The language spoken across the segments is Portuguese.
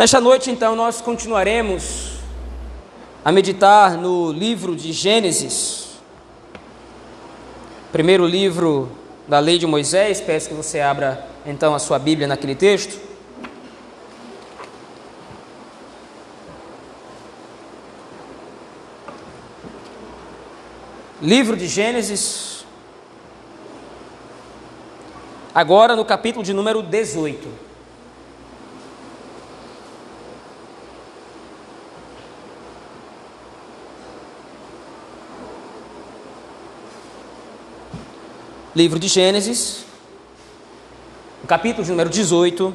Nesta noite, então, nós continuaremos a meditar no livro de Gênesis, primeiro livro da lei de Moisés. Peço que você abra então a sua Bíblia naquele texto. Livro de Gênesis, agora no capítulo de número 18. Livro de Gênesis, capítulo número 18.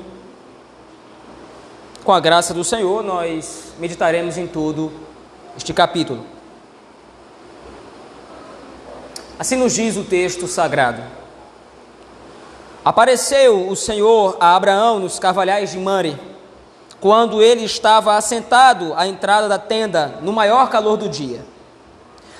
Com a graça do Senhor, nós meditaremos em todo este capítulo. Assim nos diz o texto sagrado. Apareceu o Senhor a Abraão nos carvalhais de Mare, quando ele estava assentado à entrada da tenda, no maior calor do dia.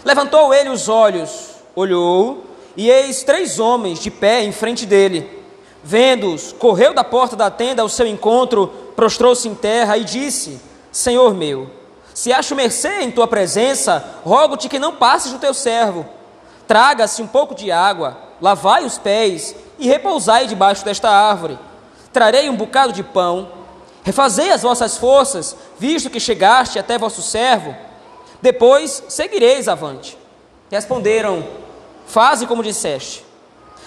Levantou ele os olhos, olhou e eis três homens de pé em frente dele. Vendo-os, correu da porta da tenda ao seu encontro, prostrou-se em terra e disse: Senhor meu, se acho mercê em tua presença, rogo-te que não passes o teu servo. Traga-se um pouco de água, lavai os pés e repousai debaixo desta árvore. Trarei um bocado de pão. Refazei as vossas forças, visto que chegaste até vosso servo. Depois seguireis avante. Responderam Faze como disseste.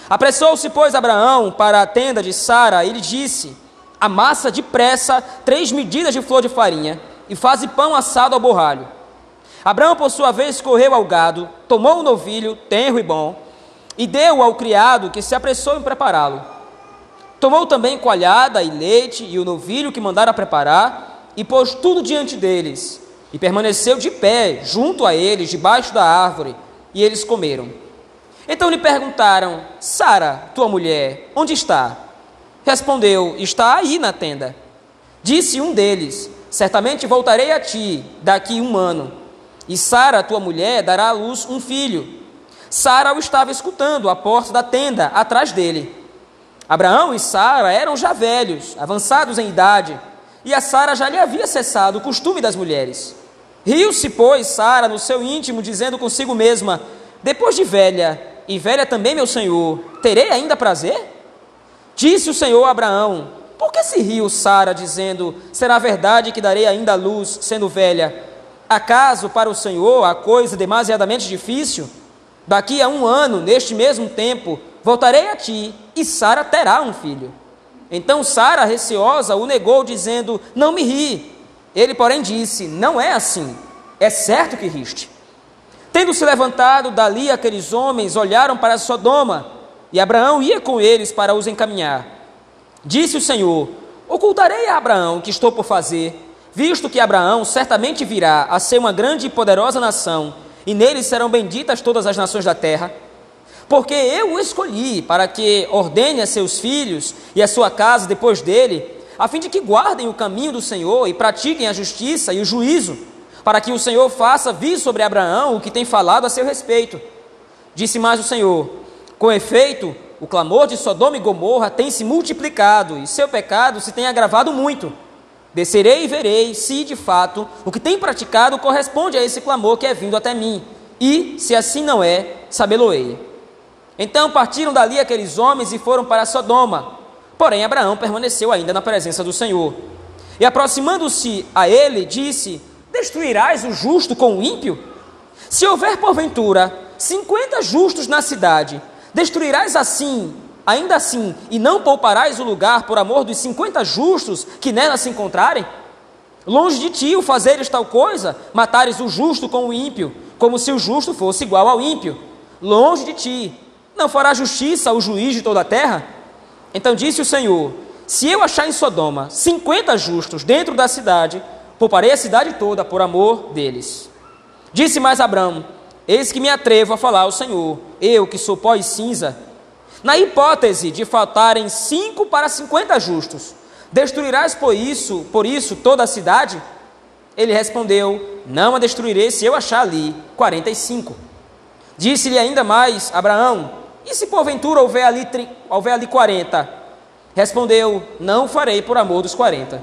Apressou-se, pois, Abraão para a tenda de Sara e lhe disse: Amassa depressa três medidas de flor de farinha e faze pão assado ao borralho. Abraão, por sua vez, correu ao gado, tomou o novilho, tenro e bom, e deu ao criado que se apressou em prepará-lo. Tomou também coalhada e leite e o novilho que mandara preparar, e pôs tudo diante deles, e permaneceu de pé junto a eles, debaixo da árvore, e eles comeram. Então lhe perguntaram: Sara, tua mulher, onde está? Respondeu: Está aí na tenda. Disse um deles: Certamente voltarei a ti daqui um ano, e Sara, tua mulher, dará à luz um filho. Sara o estava escutando à porta da tenda, atrás dele. Abraão e Sara eram já velhos, avançados em idade, e a Sara já lhe havia cessado o costume das mulheres. Riu-se, pois, Sara no seu íntimo, dizendo consigo mesma: Depois de velha, e velha também, meu senhor, terei ainda prazer? Disse o Senhor a Abraão: Por que se riu Sara, dizendo: Será verdade que darei ainda luz, sendo velha? Acaso para o Senhor a coisa demasiadamente difícil? Daqui a um ano, neste mesmo tempo, voltarei a ti, e Sara terá um filho. Então Sara, receosa, o negou, dizendo: Não me ri. Ele, porém, disse: Não é assim. É certo que riste. Tendo se levantado dali, aqueles homens olharam para Sodoma, e Abraão ia com eles para os encaminhar. Disse o Senhor: Ocultarei a Abraão o que estou por fazer, visto que Abraão certamente virá a ser uma grande e poderosa nação, e nele serão benditas todas as nações da terra. Porque eu o escolhi para que ordene a seus filhos e a sua casa depois dele, a fim de que guardem o caminho do Senhor e pratiquem a justiça e o juízo para que o Senhor faça vir sobre Abraão o que tem falado a seu respeito. Disse mais o Senhor: Com efeito, o clamor de Sodoma e Gomorra tem se multiplicado e seu pecado se tem agravado muito. Descerei e verei se, de fato, o que tem praticado corresponde a esse clamor que é vindo até mim. E, se assim não é, sabê-lo-ei. Então partiram dali aqueles homens e foram para Sodoma. Porém, Abraão permaneceu ainda na presença do Senhor. E aproximando-se a ele, disse: Destruirás o justo com o ímpio? Se houver porventura cinquenta justos na cidade, destruirás assim, ainda assim, e não pouparás o lugar por amor dos cinquenta justos que nela se encontrarem? Longe de ti o fazeres tal coisa, matares o justo com o ímpio, como se o justo fosse igual ao ímpio. Longe de ti, não fará justiça o juiz de toda a terra? Então disse o Senhor: Se eu achar em Sodoma cinquenta justos dentro da cidade, pouparei a cidade toda por amor deles. Disse mais Abraão: Eis que me atrevo a falar ao Senhor, eu que sou pó e cinza. Na hipótese de faltarem cinco para cinquenta justos, destruirás por isso, por isso toda a cidade? Ele respondeu: Não a destruirei se eu achar ali quarenta e cinco. Disse-lhe ainda mais Abraão: E se porventura houver ali, houver ali quarenta? Respondeu: Não farei por amor dos quarenta.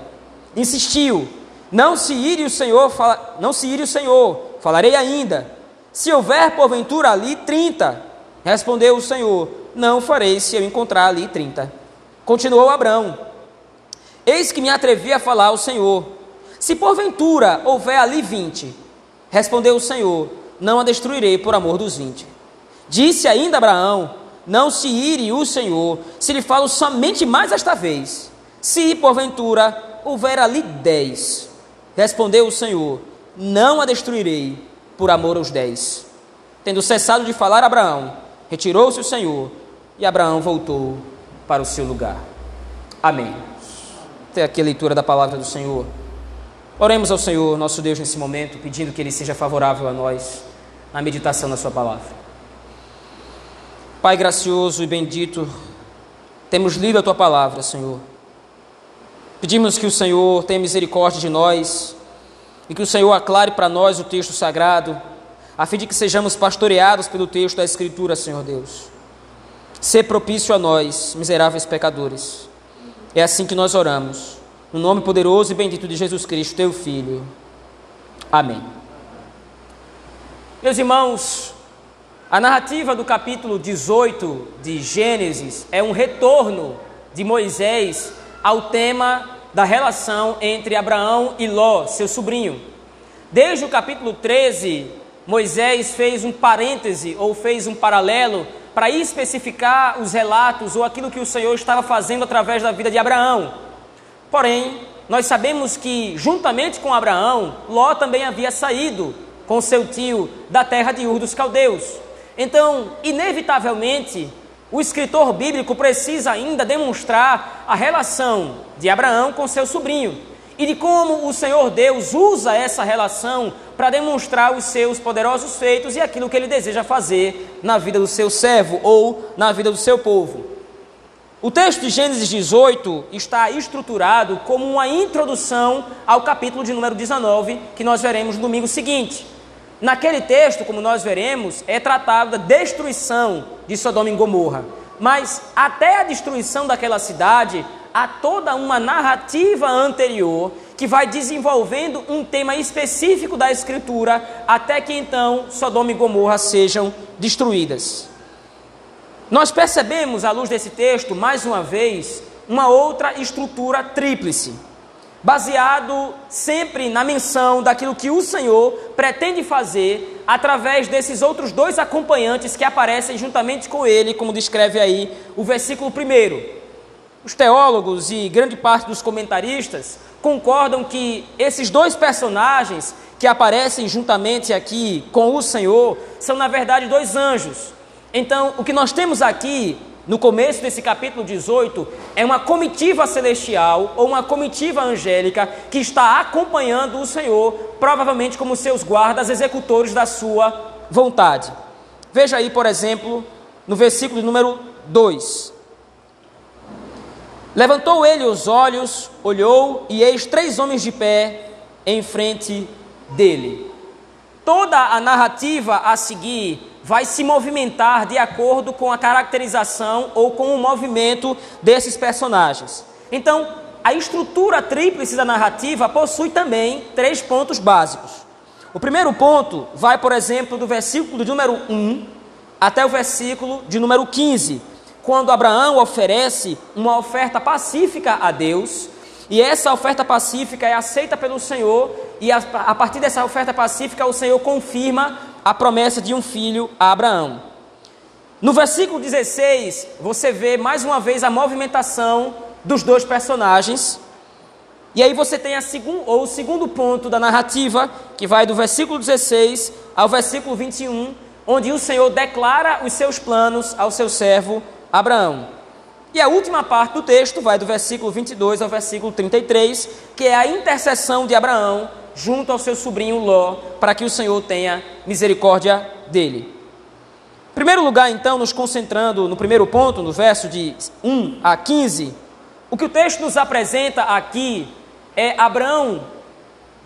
insistiu: Não se ire o Senhor, fala, não se ire o Senhor, falarei ainda. Se houver porventura ali trinta, respondeu o Senhor: Não farei se eu encontrar ali trinta. Continuou Abraão: Eis que me atrevi a falar ao Senhor. Se porventura houver ali vinte, respondeu o Senhor: Não a destruirei por amor dos vinte. Disse ainda Abraão: Não se ire o Senhor, se lhe falo somente mais esta vez. Se porventura houver ali dez, respondeu o Senhor: Não a destruirei por amor aos dez. Tendo cessado de falar Abraão, retirou-se o Senhor e Abraão voltou para o seu lugar. Amém. Até aqui a leitura da palavra do Senhor. Oremos ao Senhor, nosso Deus, nesse momento, pedindo que Ele seja favorável a nós na meditação da Sua palavra. Pai gracioso e bendito, temos lido a Tua palavra, Senhor. Pedimos que o Senhor tenha misericórdia de nós e que o Senhor aclare para nós o texto sagrado, a fim de que sejamos pastoreados pelo texto da Escritura, Senhor Deus. Ser propício a nós, miseráveis pecadores. É assim que nós oramos. No nome poderoso e bendito de Jesus Cristo, teu Filho. Amém. Meus irmãos, a narrativa do capítulo 18 de Gênesis é um retorno de Moisés ao tema da relação entre Abraão e Ló, seu sobrinho. Desde o capítulo 13, Moisés fez um parêntese ou fez um paralelo para especificar os relatos ou aquilo que o Senhor estava fazendo através da vida de Abraão. Porém, nós sabemos que, juntamente com Abraão, Ló também havia saído com seu tio da terra de Ur dos Caldeus. Então, inevitavelmente, o escritor bíblico precisa ainda demonstrar a relação de Abraão com seu sobrinho e de como o Senhor Deus usa essa relação para demonstrar os seus poderosos feitos e aquilo que ele deseja fazer na vida do seu servo ou na vida do seu povo. O texto de Gênesis 18 está estruturado como uma introdução ao capítulo de número 19, que nós veremos no domingo seguinte. Naquele texto, como nós veremos, é tratado da destruição de Sodoma e Gomorra. Mas até a destruição daquela cidade, há toda uma narrativa anterior que vai desenvolvendo um tema específico da Escritura, até que então Sodoma e Gomorra sejam destruídas. Nós percebemos, à luz desse texto, mais uma vez, uma outra estrutura tríplice baseado sempre na menção daquilo que o Senhor pretende fazer através desses outros dois acompanhantes que aparecem juntamente com ele, como descreve aí o versículo 1. Os teólogos e grande parte dos comentaristas concordam que esses dois personagens que aparecem juntamente aqui com o Senhor são, na verdade, dois anjos. Então, o que nós temos aqui no começo desse capítulo 18, é uma comitiva celestial ou uma comitiva angélica que está acompanhando o Senhor, provavelmente como seus guardas executores da sua vontade. Veja aí, por exemplo, no versículo número 2. Levantou ele os olhos, olhou, e eis três homens de pé em frente dele. Toda a narrativa a seguir vai se movimentar de acordo com a caracterização ou com o movimento desses personagens. Então, a estrutura tríplice da narrativa possui também três pontos básicos. O primeiro ponto vai, por exemplo, do versículo de número 1 até o versículo de número 15, quando Abraão oferece uma oferta pacífica a Deus, e essa oferta pacífica é aceita pelo Senhor, e a, a partir dessa oferta pacífica o Senhor confirma a promessa de um filho a Abraão. No versículo 16, você vê mais uma vez a movimentação dos dois personagens. E aí você tem a segun, ou o segundo ponto da narrativa, que vai do versículo 16 ao versículo 21, onde o Senhor declara os seus planos ao seu servo Abraão. E a última parte do texto vai do versículo 22 ao versículo 33, que é a intercessão de Abraão junto ao seu sobrinho Ló, para que o Senhor tenha misericórdia dele. Em primeiro lugar, então, nos concentrando no primeiro ponto, no verso de 1 a 15, o que o texto nos apresenta aqui é Abraão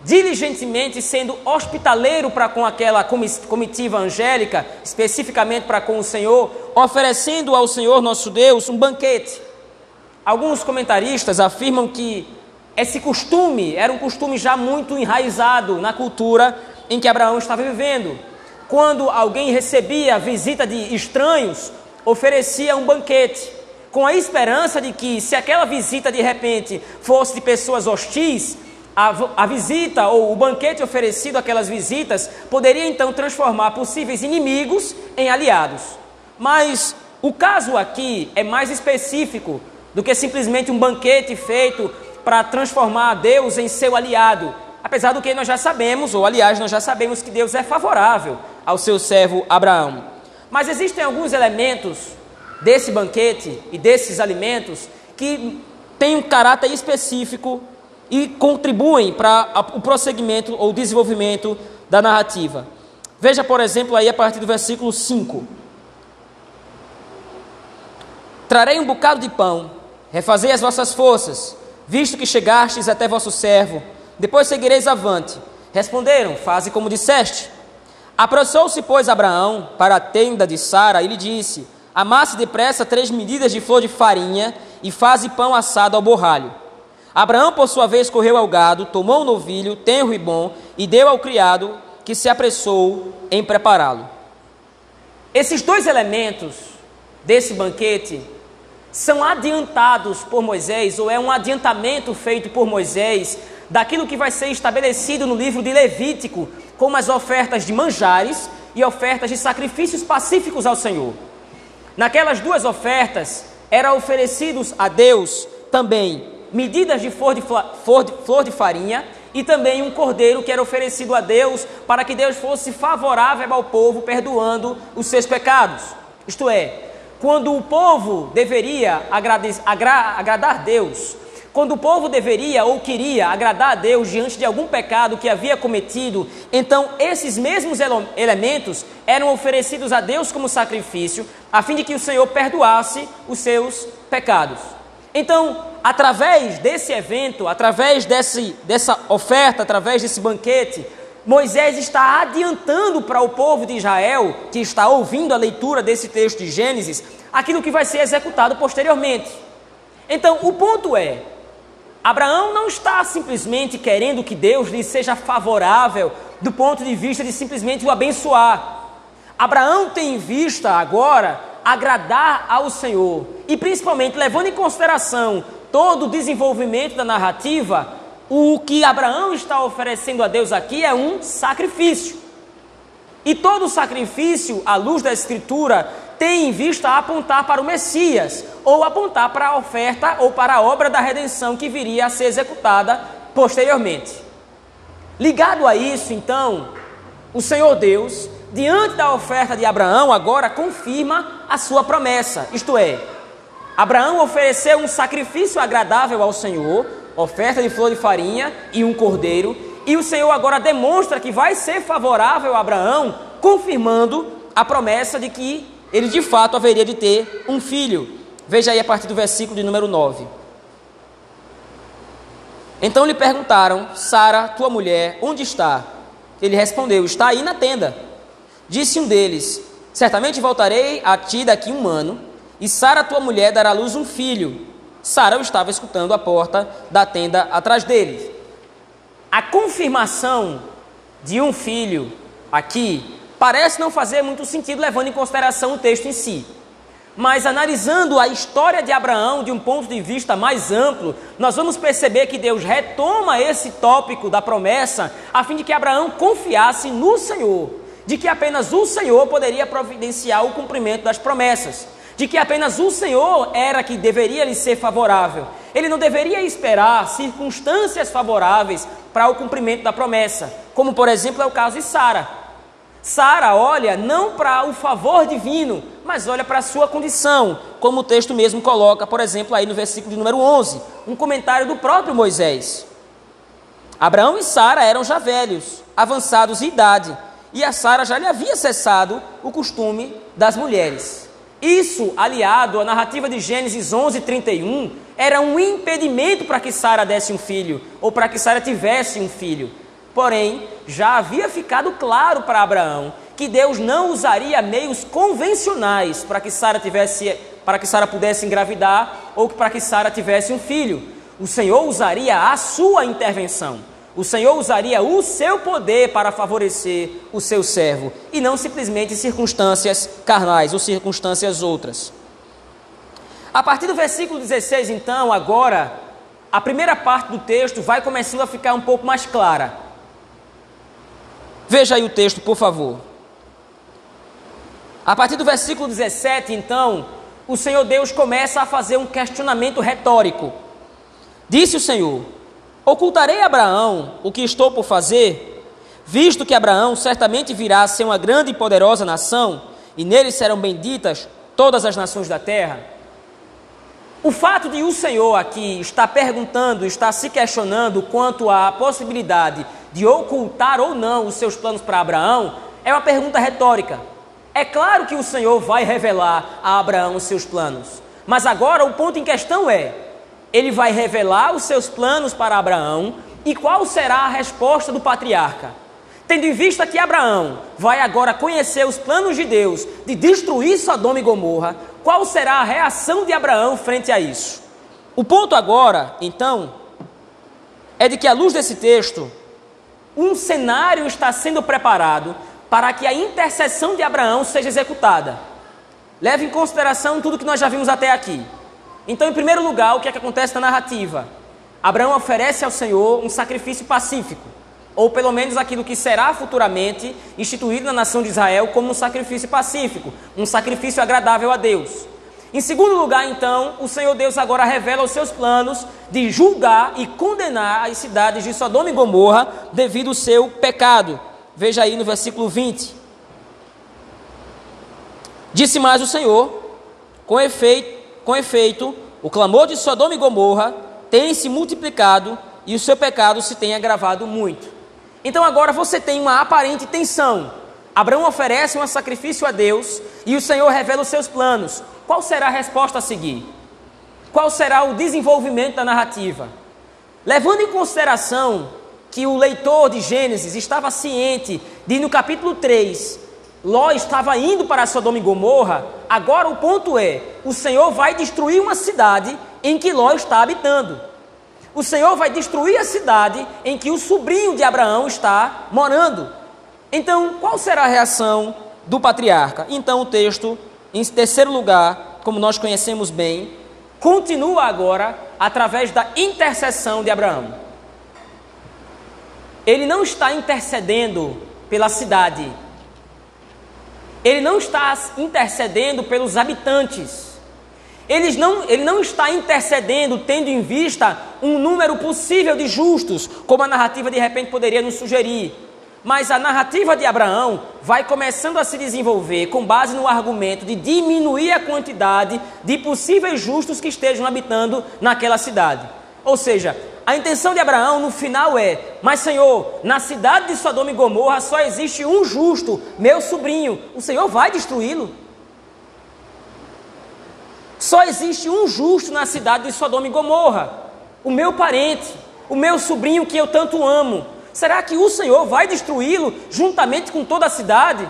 diligentemente sendo hospitaleiro para com aquela comitiva angélica, especificamente para com o Senhor, oferecendo ao Senhor nosso Deus um banquete. Alguns comentaristas afirmam que esse costume era um costume já muito enraizado na cultura em que Abraão estava vivendo. Quando alguém recebia a visita de estranhos, oferecia um banquete, com a esperança de que, se aquela visita de repente fosse de pessoas hostis, a, a, visita ou o banquete oferecido àquelas visitas poderia então transformar possíveis inimigos em aliados. Mas o caso aqui é mais específico do que simplesmente um banquete feito para transformar Deus em seu aliado. Apesar do que nós já sabemos, ou aliás, nós já sabemos que Deus é favorável ao seu servo Abraão. Mas existem alguns elementos desse banquete e desses alimentos que têm um caráter específico e contribuem para o prosseguimento ou desenvolvimento da narrativa. Veja, por exemplo, aí a partir do versículo 5. Trarei um bocado de pão, refazei as vossas forças, visto que chegastes até vosso servo, depois seguireis avante. Responderam: Faze como disseste. Apressou-se, pois, Abraão para a tenda de Sara e lhe disse: Amasse depressa três medidas de flor de farinha e faze pão assado ao borralho. Abraão, por sua vez, correu ao gado, tomou um novilho, tenro e bom, e deu ao criado, que se apressou em prepará-lo. Esses dois elementos desse banquete são adiantados por Moisés, ou é um adiantamento feito por Moisés, daquilo que vai ser estabelecido no livro de Levítico, como as ofertas de manjares e ofertas de sacrifícios pacíficos ao Senhor. Naquelas duas ofertas, eram oferecidos a Deus também medidas de flor de, flor, de, flor de farinha e também um cordeiro que era oferecido a Deus para que Deus fosse favorável ao povo, perdoando os seus pecados. Isto é, quando o povo deveria agra, agradar Deus, quando o povo deveria ou queria agradar a Deus diante de algum pecado que havia cometido, então esses mesmos elementos eram oferecidos a Deus como sacrifício, a fim de que o Senhor perdoasse os seus pecados. Então, através desse evento, através desse, dessa oferta, através desse banquete, Moisés está adiantando para o povo de Israel, que está ouvindo a leitura desse texto de Gênesis, aquilo que vai ser executado posteriormente. Então, o ponto é: Abraão não está simplesmente querendo que Deus lhe seja favorável do ponto de vista de simplesmente o abençoar. Abraão tem em vista agora agradar ao Senhor e principalmente levando em consideração todo o desenvolvimento da narrativa, o que Abraão está oferecendo a Deus aqui é um sacrifício. E todo sacrifício, à luz da Escritura, tem em vista apontar para o Messias, ou apontar para a oferta ou para a obra da redenção que viria a ser executada posteriormente. Ligado a isso, então, o Senhor Deus, diante da oferta de Abraão, agora confirma a sua promessa, isto é, Abraão ofereceu um sacrifício agradável ao Senhor, oferta de flor de farinha e um cordeiro, e o Senhor agora demonstra que vai ser favorável a Abraão, confirmando a promessa de que ele de fato haveria de ter um filho. Veja aí a partir do versículo de número 9. Então lhe perguntaram: Sara, tua mulher, onde está? Ele respondeu: Está aí na tenda. Disse um deles: Certamente voltarei a ti daqui um ano e Sara, tua mulher, dará à luz um filho. Sara estava escutando a porta da tenda atrás dele. A confirmação de um filho aqui parece não fazer muito sentido, levando em consideração o texto em si. Mas analisando a história de Abraão de um ponto de vista mais amplo, nós vamos perceber que Deus retoma esse tópico da promessa a fim de que Abraão confiasse no Senhor, de que apenas o Senhor poderia providenciar o cumprimento das promessas de que apenas o Senhor era que deveria lhe ser favorável. Ele não deveria esperar circunstâncias favoráveis para o cumprimento da promessa, como por exemplo é o caso de Sara. Sara olha não para o favor divino, mas olha para a sua condição, como o texto mesmo coloca, por exemplo, aí no versículo de número 11, um comentário do próprio Moisés. Abraão e Sara eram já velhos, avançados em idade, e a Sara já lhe havia cessado o costume das mulheres. Isso, aliado à narrativa de Gênesis 11, 31, era um impedimento para que Sara desse um filho, ou para que Sara tivesse um filho. Porém, já havia ficado claro para Abraão que Deus não usaria meios convencionais para que Sara tivesse, para que Sara pudesse engravidar ou para que Sara tivesse um filho. o Senhor usaria a sua intervenção. O Senhor usaria o seu poder para favorecer o seu servo e não simplesmente circunstâncias carnais ou circunstâncias outras. A partir do versículo 16, então, agora, a primeira parte do texto vai começando a ficar um pouco mais clara. Veja aí o texto, por favor. A partir do versículo 17, então, o Senhor Deus começa a fazer um questionamento retórico. Disse o Senhor: Ocultarei a Abraão o que estou por fazer, visto que Abraão certamente virá a ser uma grande e poderosa nação, e nele serão benditas todas as nações da terra. O fato de o Senhor aqui estar perguntando, estar se questionando quanto à possibilidade de ocultar ou não os seus planos para Abraão, é uma pergunta retórica. É claro que o Senhor vai revelar a Abraão os seus planos, mas agora o ponto em questão é: ele vai revelar os seus planos para Abraão e qual será a resposta do patriarca. Tendo em vista que Abraão vai agora conhecer os planos de Deus de destruir Sodoma e Gomorra, qual será a reação de Abraão frente a isso? O ponto agora, então, é de que, à luz desse texto, um cenário está sendo preparado para que a intercessão de Abraão seja executada. Leve em consideração tudo que nós já vimos até aqui. Então, em primeiro lugar, o que é que acontece na narrativa? Abraão oferece ao Senhor um sacrifício pacífico, ou pelo menos aquilo que será futuramente instituído na nação de Israel como um sacrifício pacífico, um sacrifício agradável a Deus. Em segundo lugar, então, o Senhor Deus agora revela os seus planos de julgar e condenar as cidades de Sodoma e Gomorra devido ao seu pecado. Veja aí no versículo 20. Disse mais o Senhor: com efeito, com efeito, o clamor de Sodoma e Gomorra tem se multiplicado e o seu pecado se tem agravado muito. Então agora você tem uma aparente tensão. Abraão oferece um sacrifício a Deus e o Senhor revela os seus planos. Qual será a resposta a seguir? Qual será o desenvolvimento da narrativa? Levando em consideração que o leitor de Gênesis estava ciente de no capítulo 3 Ló estava indo para Sodoma e Gomorra, agora o ponto é: o Senhor vai destruir uma cidade em que Ló está habitando. O Senhor vai destruir a cidade em que o sobrinho de Abraão está morando. Então, qual será a reação do patriarca? Então, o texto, em terceiro lugar, como nós conhecemos bem, continua agora através da intercessão de Abraão. Ele não está intercedendo pela cidade, ele não está intercedendo pelos habitantes. Ele não, ele não está intercedendo tendo em vista um número possível de justos, como a narrativa de repente poderia nos sugerir. Mas a narrativa de Abraão vai começando a se desenvolver com base no argumento de diminuir a quantidade de possíveis justos que estejam habitando naquela cidade. Ou seja, a intenção de Abraão no final é: Mas Senhor, na cidade de Sodoma e Gomorra só existe um justo, meu sobrinho. O Senhor vai destruí-lo? Só existe um justo na cidade de Sodoma e Gomorra, o meu parente, o meu sobrinho que eu tanto amo. Será que o Senhor vai destruí-lo juntamente com toda a cidade?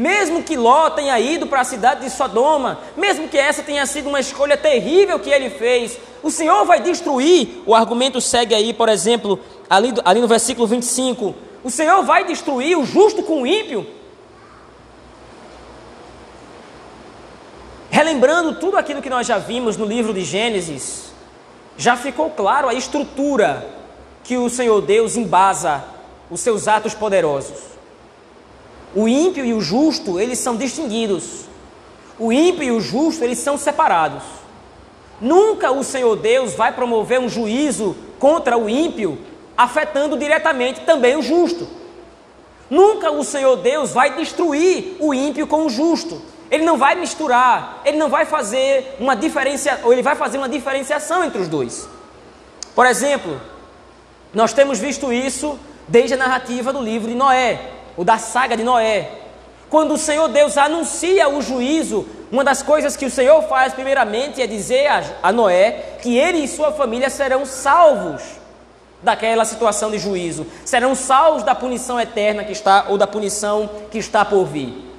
Mesmo que Ló tenha ido para a cidade de Sodoma, mesmo que essa tenha sido uma escolha terrível que ele fez, o Senhor vai destruir. O argumento segue aí, por exemplo, ali, ali no versículo 25: o Senhor vai destruir o justo com o ímpio. Relembrando tudo aquilo que nós já vimos no livro de Gênesis, já ficou claro a estrutura que o Senhor Deus embasa os seus atos poderosos. O ímpio e o justo, eles são distinguidos. O ímpio e o justo, eles são separados. Nunca o Senhor Deus vai promover um juízo contra o ímpio, afetando diretamente também o justo. Nunca o Senhor Deus vai destruir o ímpio com o justo. Ele não vai misturar, ele não vai fazer uma diferença, ou ele vai fazer uma diferenciação entre os dois. Por exemplo, nós temos visto isso desde a narrativa do livro de Noé o da saga de Noé. Quando o Senhor Deus anuncia o juízo, uma das coisas que o Senhor faz primeiramente é dizer a, Noé que ele e sua família serão salvos daquela situação de juízo, serão salvos da punição eterna que está ou da punição que está por vir.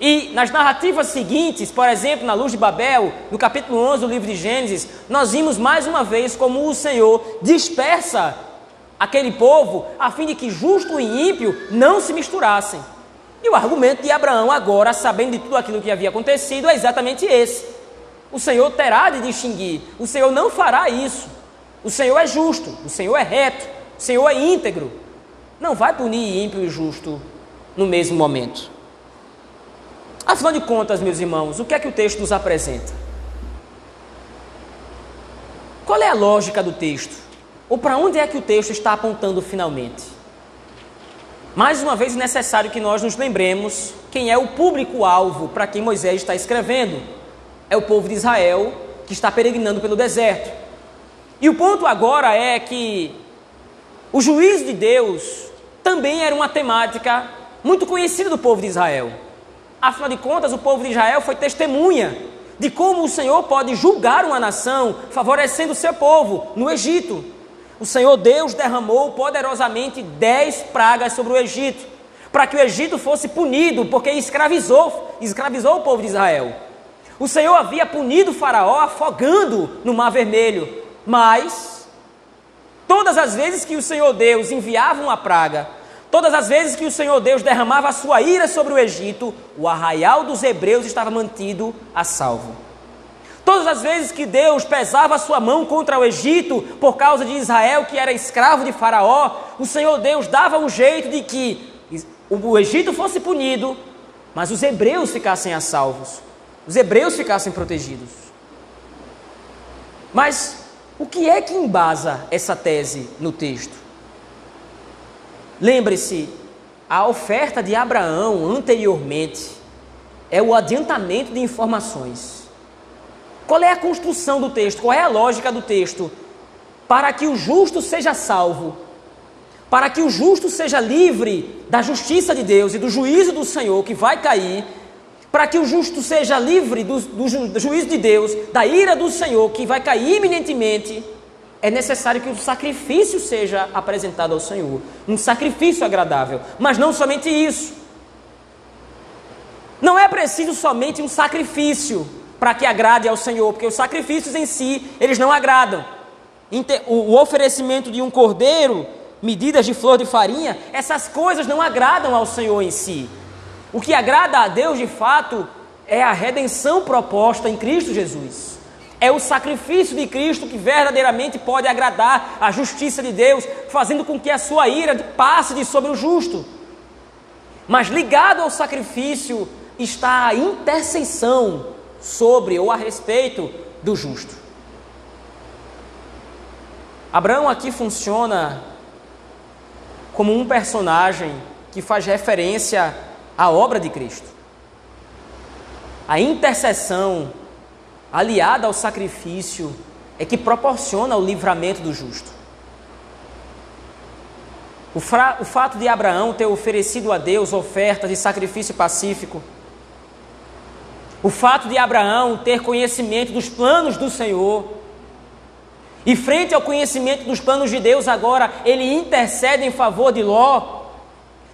E nas narrativas seguintes, por exemplo, na Luz de Babel, no capítulo 11 do livro de Gênesis, nós vimos mais uma vez como o Senhor dispersa aquele povo a fim de que justo e ímpio não se misturassem. E o argumento de Abraão, agora, sabendo de tudo aquilo que havia acontecido, é exatamente esse. O Senhor terá de distinguir, o Senhor não fará isso. O Senhor é justo, o Senhor é reto, o Senhor é íntegro. Não vai punir ímpio e justo no mesmo momento. Afinal de contas, meus irmãos, o que é que o texto nos apresenta? Qual é a lógica do texto? Ou para onde é que o texto está apontando finalmente? Mais uma vez é necessário que nós nos lembremos quem é o público-alvo para quem Moisés está escrevendo. É o povo de Israel que está peregrinando pelo deserto. E o ponto agora é que o juízo de Deus também era uma temática muito conhecida do povo de Israel. Afinal de contas, o povo de Israel foi testemunha de como o Senhor pode julgar uma nação favorecendo o seu povo no Egito. O Senhor Deus derramou poderosamente dez pragas sobre o Egito, para que o Egito fosse punido, porque escravizou, escravizou o povo de Israel. O Senhor havia punido Faraó afogando no Mar Vermelho, mas todas as vezes que o Senhor Deus enviava uma praga, Todas as vezes que o Senhor Deus derramava a sua ira sobre o Egito, o arraial dos hebreus estava mantido a salvo. Todas as vezes que Deus pesava a sua mão contra o Egito, por causa de Israel, que era escravo de Faraó, o Senhor Deus dava um jeito de que o Egito fosse punido, mas os hebreus ficassem a salvos, os hebreus ficassem protegidos. Mas o que é que embasa essa tese no texto? Lembre-se, a oferta de Abraão anteriormente é o adiantamento de informações. Qual é a construção do texto? Qual é a lógica do texto? Para que o justo seja salvo, para que o justo seja livre da justiça de Deus e do juízo do Senhor que vai cair, para que o justo seja livre do, do, ju, do juízo de Deus, da ira do Senhor que vai cair iminentemente é necessário que o sacrifício seja apresentado ao Senhor, um sacrifício agradável. Mas não somente isso. Não é preciso somente um sacrifício para que agrade ao Senhor, porque os sacrifícios em si, eles não agradam. O oferecimento de um cordeiro, medidas de flor de farinha, essas coisas não agradam ao Senhor em si. O que agrada a Deus de fato é a redenção proposta em Cristo Jesus. É o sacrifício de Cristo que verdadeiramente pode agradar a justiça de Deus, fazendo com que a sua ira passe de sobre o justo. Mas ligado ao sacrifício está a intercessão sobre ou a respeito do justo. Abraão aqui funciona como um personagem que faz referência à obra de Cristo. A intercessão aliada ao sacrifício, é que proporciona o livramento do justo. O, o fato de Abraão ter oferecido a Deus ofertas de sacrifício pacífico, o fato de Abraão ter conhecimento dos planos do Senhor, e frente ao conhecimento dos planos de Deus, agora ele intercede em favor de Ló,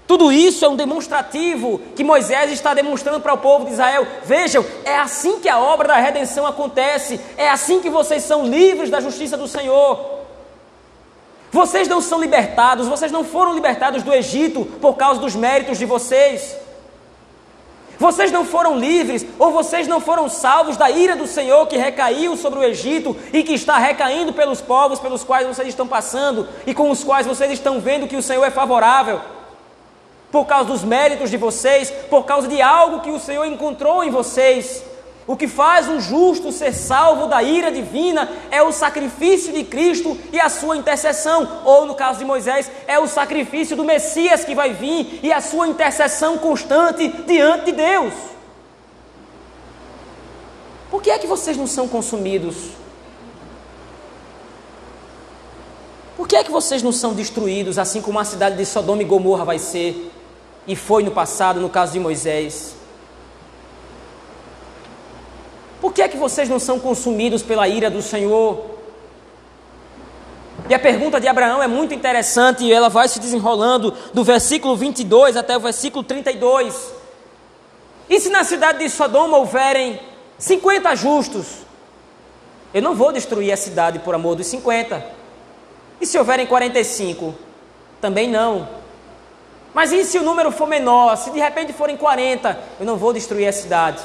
tudo isso é um demonstrativo que Moisés está demonstrando para o povo de Israel. Vejam, é assim que a obra da redenção acontece, é assim que vocês são livres da justiça do Senhor. Vocês não são libertados, vocês não foram libertados do Egito por causa dos méritos de vocês. Vocês não foram livres, ou vocês não foram salvos da ira do Senhor que recaiu sobre o Egito e que está recaindo pelos povos pelos quais vocês estão passando e com os quais vocês estão vendo que o Senhor é favorável por causa dos méritos de vocês, por causa de algo que o Senhor encontrou em vocês. O que faz um justo ser salvo da ira divina é o sacrifício de Cristo e a sua intercessão, ou no caso de Moisés, é o sacrifício do Messias que vai vir e a sua intercessão constante diante de Deus. Por que é que vocês não são consumidos? Por que é que vocês não são destruídos, assim como a cidade de Sodoma e Gomorra vai ser? e foi no passado, no caso de Moisés. Por que é que vocês não são consumidos pela ira do Senhor? E a pergunta de Abraão é muito interessante e ela vai se desenrolando do versículo 22 até o versículo 32. E se na cidade de Sodoma houverem 50 justos, eu não vou destruir a cidade por amor dos 50. E se houverem 45, também não. Mas e se o número for menor? Se de repente forem 40, eu não vou destruir a cidade.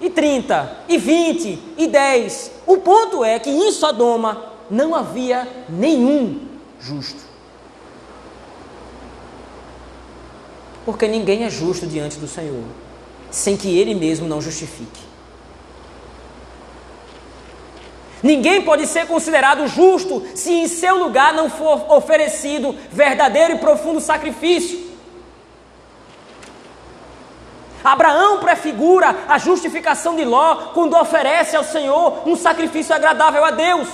E 30, e 20, e 10. O ponto é que em Sodoma não havia nenhum justo. Porque ninguém é justo diante do Senhor, sem que Ele mesmo não justifique. Ninguém pode ser considerado justo se em seu lugar não for oferecido verdadeiro e profundo sacrifício. Abraão prefigura a justificação de Ló quando oferece ao Senhor um sacrifício agradável a Deus.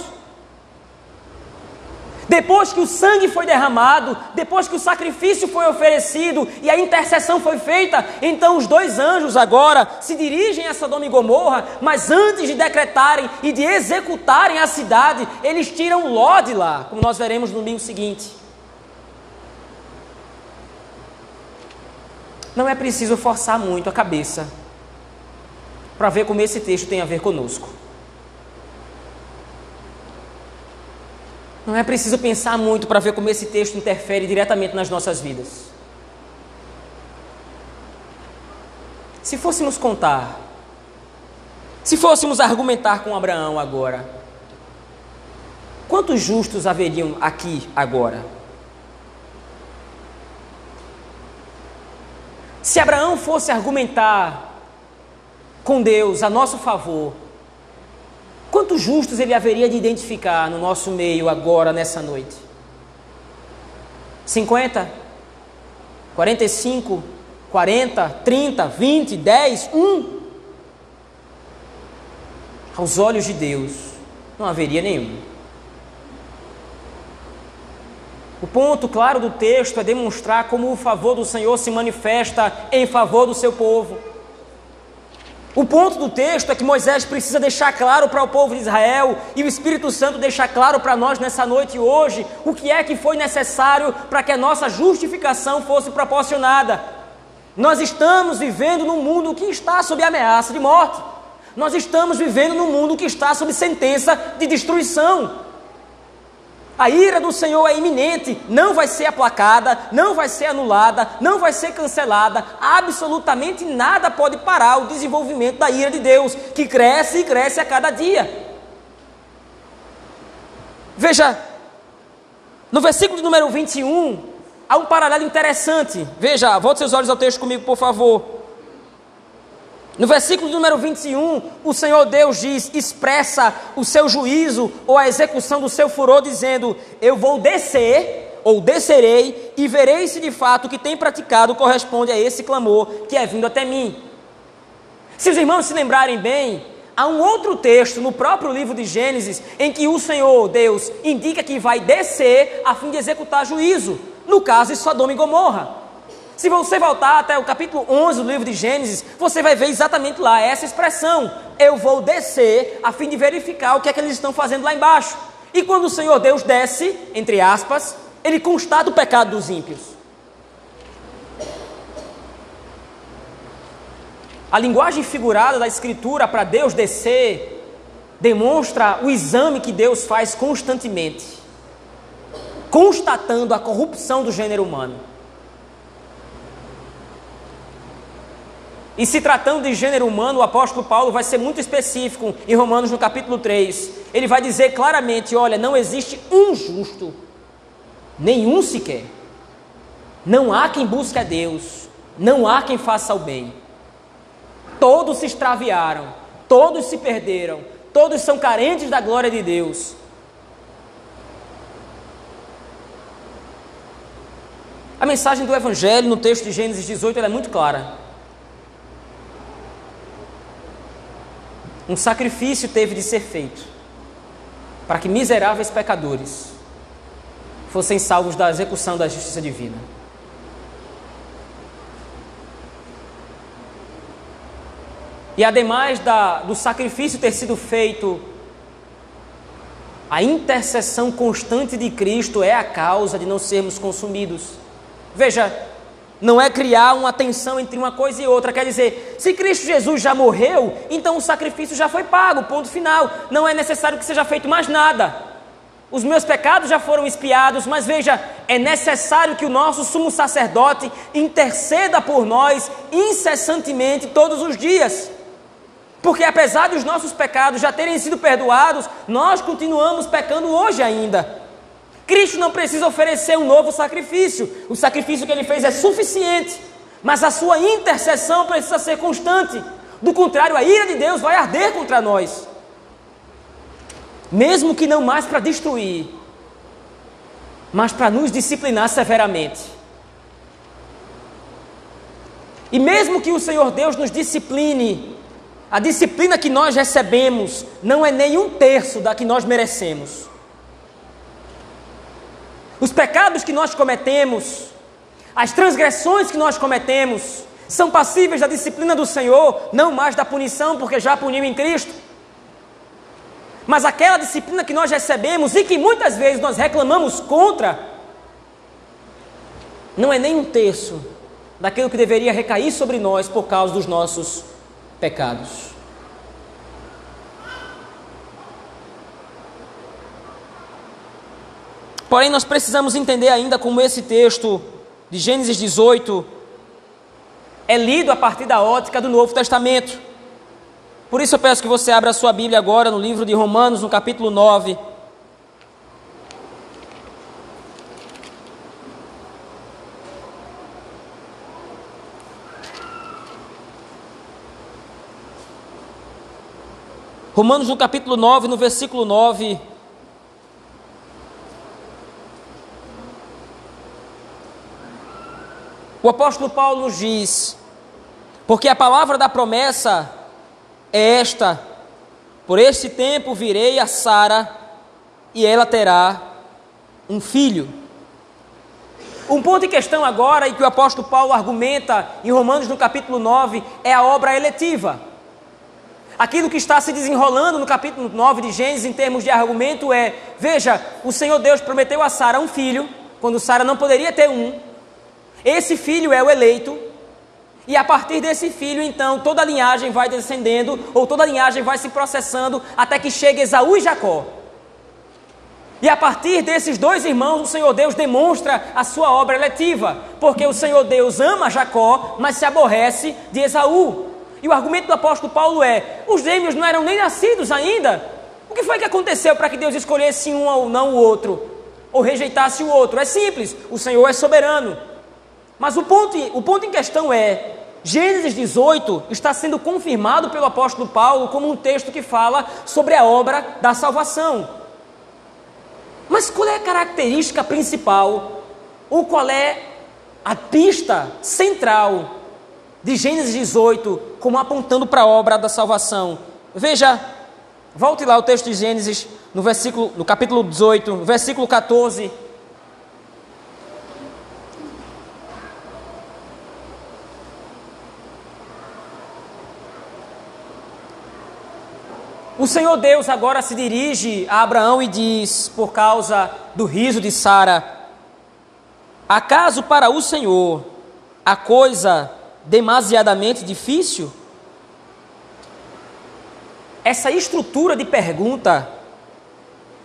Depois que o sangue foi derramado, depois que o sacrifício foi oferecido e a intercessão foi feita, então os dois anjos agora se dirigem a Sodoma e Gomorra, mas antes de decretarem e de executarem a cidade, eles tiram Ló de lá, como nós veremos no domingo seguinte. Não é preciso forçar muito a cabeça para ver como esse texto tem a ver conosco. Não é preciso pensar muito para ver como esse texto interfere diretamente nas nossas vidas. Se fôssemos contar, se fôssemos argumentar com Abraão agora, quantos justos haveriam aqui agora? Se Abraão fosse argumentar com Deus a nosso favor, Quantos justos ele haveria de identificar no nosso meio agora, nessa noite? 50? 45? 40? 30? 20? 10? 1? Aos olhos de Deus, não haveria nenhum. O ponto claro do texto é demonstrar como o favor do Senhor se manifesta em favor do seu povo. O ponto do texto é que Moisés precisa deixar claro para o povo de Israel e o Espírito Santo deixar claro para nós nessa noite hoje o que é que foi necessário para que a nossa justificação fosse proporcionada. Nós estamos vivendo num mundo que está sob ameaça de morte. Nós estamos vivendo num mundo que está sob sentença de destruição. A ira do Senhor é iminente, não vai ser aplacada, não vai ser anulada, não vai ser cancelada. Absolutamente nada pode parar o desenvolvimento da ira de Deus, que cresce e cresce a cada dia. Veja, no versículo número 21, há um paralelo interessante. Veja, volte seus olhos ao texto comigo, por favor. No versículo número 21, o Senhor Deus diz, expressa o seu juízo ou a execução do seu furor, dizendo: Eu vou descer, ou descerei, e verei se de fato o que tem praticado corresponde a esse clamor que é vindo até mim. Se os irmãos se lembrarem bem, há um outro texto no próprio livro de Gênesis em que o Senhor Deus indica que vai descer a fim de executar juízo, no caso de Sodoma e Gomorra. Se você voltar até o capítulo 11 do livro de Gênesis, você vai ver exatamente lá essa expressão: eu vou descer a fim de verificar o que é que eles estão fazendo lá embaixo. E quando o Senhor Deus desce, entre aspas, ele constata o pecado dos ímpios. A linguagem figurada da Escritura para Deus descer demonstra o exame que Deus faz constantemente, constatando a corrupção do gênero humano. E se tratando de gênero humano, o apóstolo Paulo vai ser muito específico em Romanos no capítulo 3. Ele vai dizer claramente: olha, não existe um justo, nenhum sequer. Não há quem busque a Deus, não há quem faça o bem. Todos se extraviaram, todos se perderam, todos são carentes da glória de Deus. A mensagem do Evangelho no texto de Gênesis 18 é muito clara. Um sacrifício teve de ser feito para que miseráveis pecadores fossem salvos da execução da justiça divina. E ademais da, do sacrifício ter sido feito, a intercessão constante de Cristo é a causa de não sermos consumidos. Veja, Não é criar uma tensão entre uma coisa e outra. Quer dizer, se Cristo Jesus já morreu, então o sacrifício já foi pago, ponto final. Não é necessário que seja feito mais nada. Os meus pecados já foram espiados, mas veja, é necessário que o nosso sumo sacerdote interceda por nós incessantemente todos os dias. Porque apesar dos nossos pecados já terem sido perdoados, nós continuamos pecando hoje ainda. Cristo não precisa oferecer um novo sacrifício, o sacrifício que ele fez é suficiente, mas a sua intercessão precisa ser constante. Do contrário, a ira de Deus vai arder contra nós, mesmo que não mais para destruir, mas para nos disciplinar severamente. E mesmo que o Senhor Deus nos discipline, a disciplina que nós recebemos não é nem um terço da que nós merecemos. Os pecados que nós cometemos, as transgressões que nós cometemos, são passíveis da disciplina do Senhor, não mais da punição, porque já puniu em Cristo. Mas aquela disciplina que nós recebemos e que muitas vezes nós reclamamos contra, não é nem um terço daquilo que deveria recair sobre nós por causa dos nossos pecados. Porém, nós precisamos entender ainda como esse texto de Gênesis 18 é lido a partir da ótica do Novo Testamento. Por isso eu peço que você abra a sua Bíblia agora no livro de Romanos, no capítulo 9. Romanos no capítulo 9, no versículo 9. O apóstolo Paulo nos diz: Porque a palavra da promessa é esta: Por este tempo virei a Sara e ela terá um filho. Um ponto em questão agora, e que o apóstolo Paulo argumenta em Romanos no capítulo 9, é a obra eletiva. Aquilo que está se desenrolando no capítulo 9 de Gênesis em termos de argumento é: veja, o Senhor Deus prometeu a Sara um filho, quando Sara não poderia ter um, esse filho é o eleito, e a partir desse filho, então, toda a linhagem vai descendendo, ou toda a linhagem vai se processando, até que chegue Esaú e Jacó. E a partir desses dois irmãos, o Senhor Deus demonstra a sua obra eletiva, porque o Senhor Deus ama Jacó, mas se aborrece de Esaú. E o argumento do apóstolo Paulo é: os gêmeos não eram nem nascidos ainda. O que foi que aconteceu para que Deus escolhesse um ou não o outro? Ou rejeitasse o outro? É simples: o Senhor é soberano. Mas o ponto, o ponto em questão é: Gênesis 18 está sendo confirmado pelo apóstolo Paulo como um texto que fala sobre a obra da salvação. Mas qual é a característica principal, ou qual é a pista central de Gênesis 18 como apontando para a obra da salvação? Veja, volte lá o texto de Gênesis no versículo, no capítulo 18, versículo 14 O Senhor Deus agora se dirige a Abraão e diz, por causa do riso de Sara: Acaso para o Senhor a coisa demasiadamente difícil? Essa estrutura de pergunta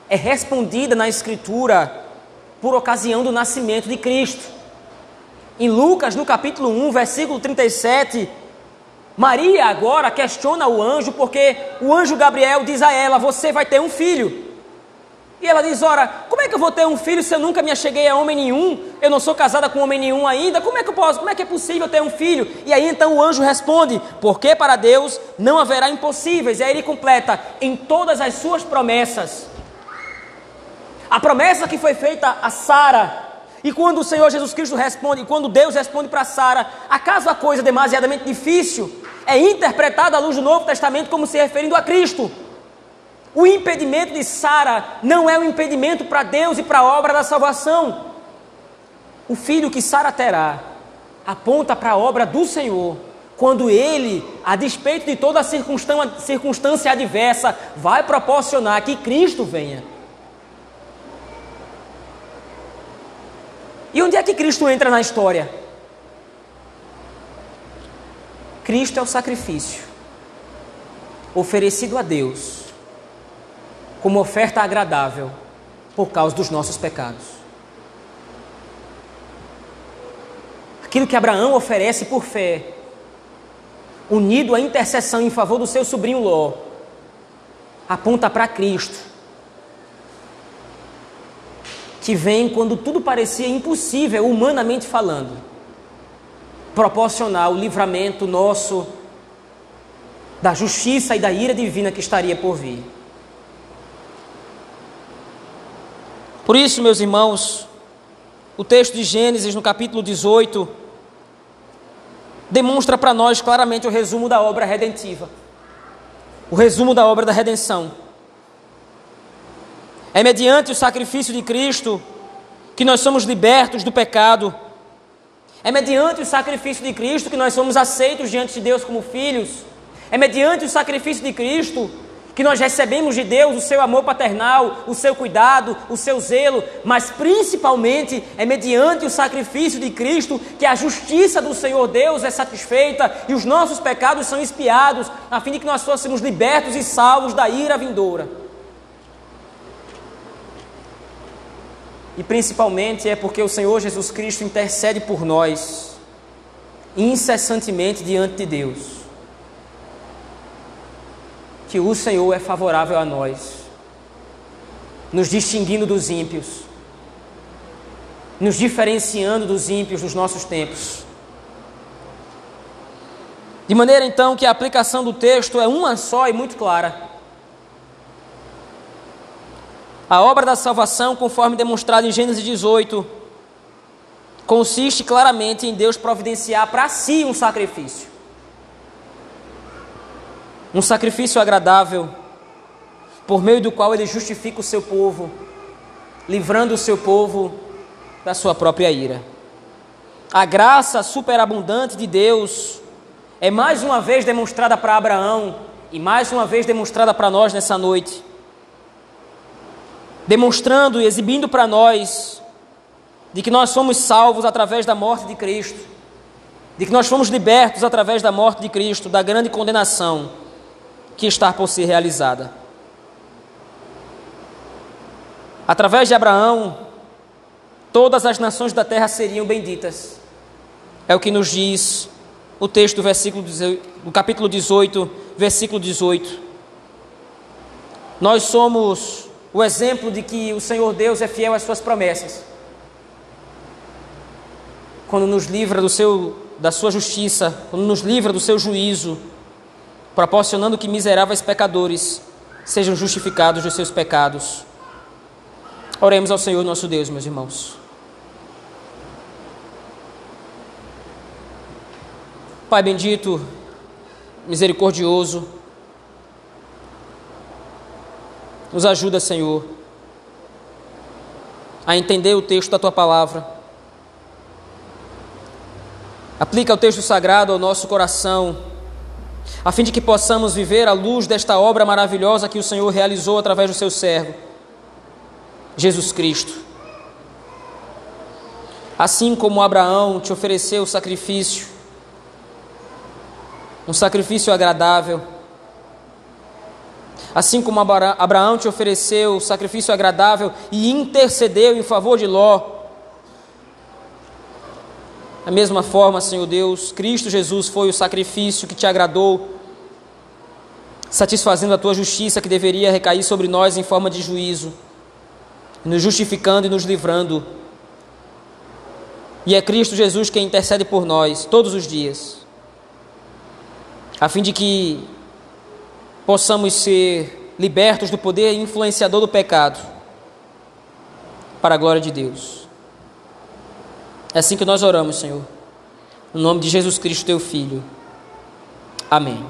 é respondida na Escritura por ocasião do nascimento de Cristo. Em Lucas, no capítulo 1, versículo 37, Maria agora questiona o anjo porque o anjo Gabriel diz a ela: Você vai ter um filho. E ela diz: Ora, como é que eu vou ter um filho se eu nunca me acheguei a homem nenhum? Eu não sou casada com homem nenhum ainda. Como é que eu posso? Como é que é possível ter um filho? E aí então o anjo responde: Porque para Deus não haverá impossíveis. E aí ele completa: Em todas as suas promessas. A promessa que foi feita a Sara e quando o Senhor Jesus Cristo responde, quando Deus responde para Sara, acaso a coisa é demasiadamente difícil? É interpretada à luz do Novo Testamento como se referindo a Cristo. O impedimento de Sara não é um impedimento para Deus e para a obra da salvação. O filho que Sara terá aponta para a obra do Senhor, quando ele, a despeito de toda circunstância adversa, vai proporcionar que Cristo venha. E onde é que Cristo entra na história? Cristo é o sacrifício oferecido a Deus como oferta agradável por causa dos nossos pecados. Aquilo que Abraão oferece por fé, unido à intercessão em favor do seu sobrinho Ló, aponta para Cristo, que vem quando tudo parecia impossível, humanamente falando, proporcionar o livramento nosso da justiça e da ira divina que estaria por vir. Por isso, meus irmãos, o texto de Gênesis, no capítulo 18, demonstra para nós claramente o resumo da obra redentiva, o resumo da obra da redenção. É mediante o sacrifício de Cristo que nós somos libertos do pecado. É mediante o sacrifício de Cristo que nós somos aceitos diante de Deus como filhos. É mediante o sacrifício de Cristo que nós recebemos de Deus o seu amor paternal, o seu cuidado, o seu zelo, mas principalmente é mediante o sacrifício de Cristo que a justiça do Senhor Deus é satisfeita e os nossos pecados são expiados, a fim de que nós fôssemos libertos e salvos da ira vindoura. E principalmente é porque o Senhor Jesus Cristo intercede por nós incessantemente diante de Deus que o Senhor é favorável a nós, nos distinguindo dos ímpios, nos diferenciando dos ímpios dos nossos tempos. De maneira então que a aplicação do texto é uma só e muito clara. A obra da salvação, conforme demonstrado em Gênesis 18, consiste claramente em Deus providenciar para si um sacrifício um sacrifício agradável, por meio do qual ele justifica o seu povo, livrando o seu povo da sua própria ira. A graça superabundante de Deus é mais uma vez demonstrada para Abraão e mais uma vez demonstrada para nós nessa noite, demonstrando e exibindo para nós de que nós somos salvos através da morte de Cristo, de que nós fomos libertos através da morte de Cristo, da grande condenação que está por ser realizada. Através de Abraão, todas as nações da terra seriam benditas. É o que nos diz o texto do versículo do capítulo 18, versículo 18. Nós somos o exemplo de que o Senhor Deus é fiel às suas promessas. Quando nos livra do seu da sua justiça, quando nos livra do seu juízo, proporcionando que miseráveis pecadores sejam justificados dos seus pecados. Oremos ao Senhor nosso Deus, meus irmãos. Pai bendito, misericordioso, nos ajuda, Senhor, a entender o texto da tua palavra. Aplica o texto sagrado ao nosso coração a fim de que possamos viver à luz desta obra maravilhosa que o Senhor realizou através do seu servo, Jesus Cristo. Assim como Abraão te ofereceu o sacrifício, um sacrifício agradável, assim como Abraão te ofereceu o sacrifício agradável e intercedeu em favor de Ló, da mesma forma, Senhor Deus, Cristo Jesus foi o sacrifício que te agradou, satisfazendo a tua justiça que deveria recair sobre nós em forma de juízo, nos justificando e nos livrando. E é Cristo Jesus quem intercede por nós todos os dias, a fim de que possamos ser libertos do poder influenciador do pecado, para a glória de Deus. É assim que nós oramos, Senhor. No nome de Jesus Cristo, teu Filho. Amém.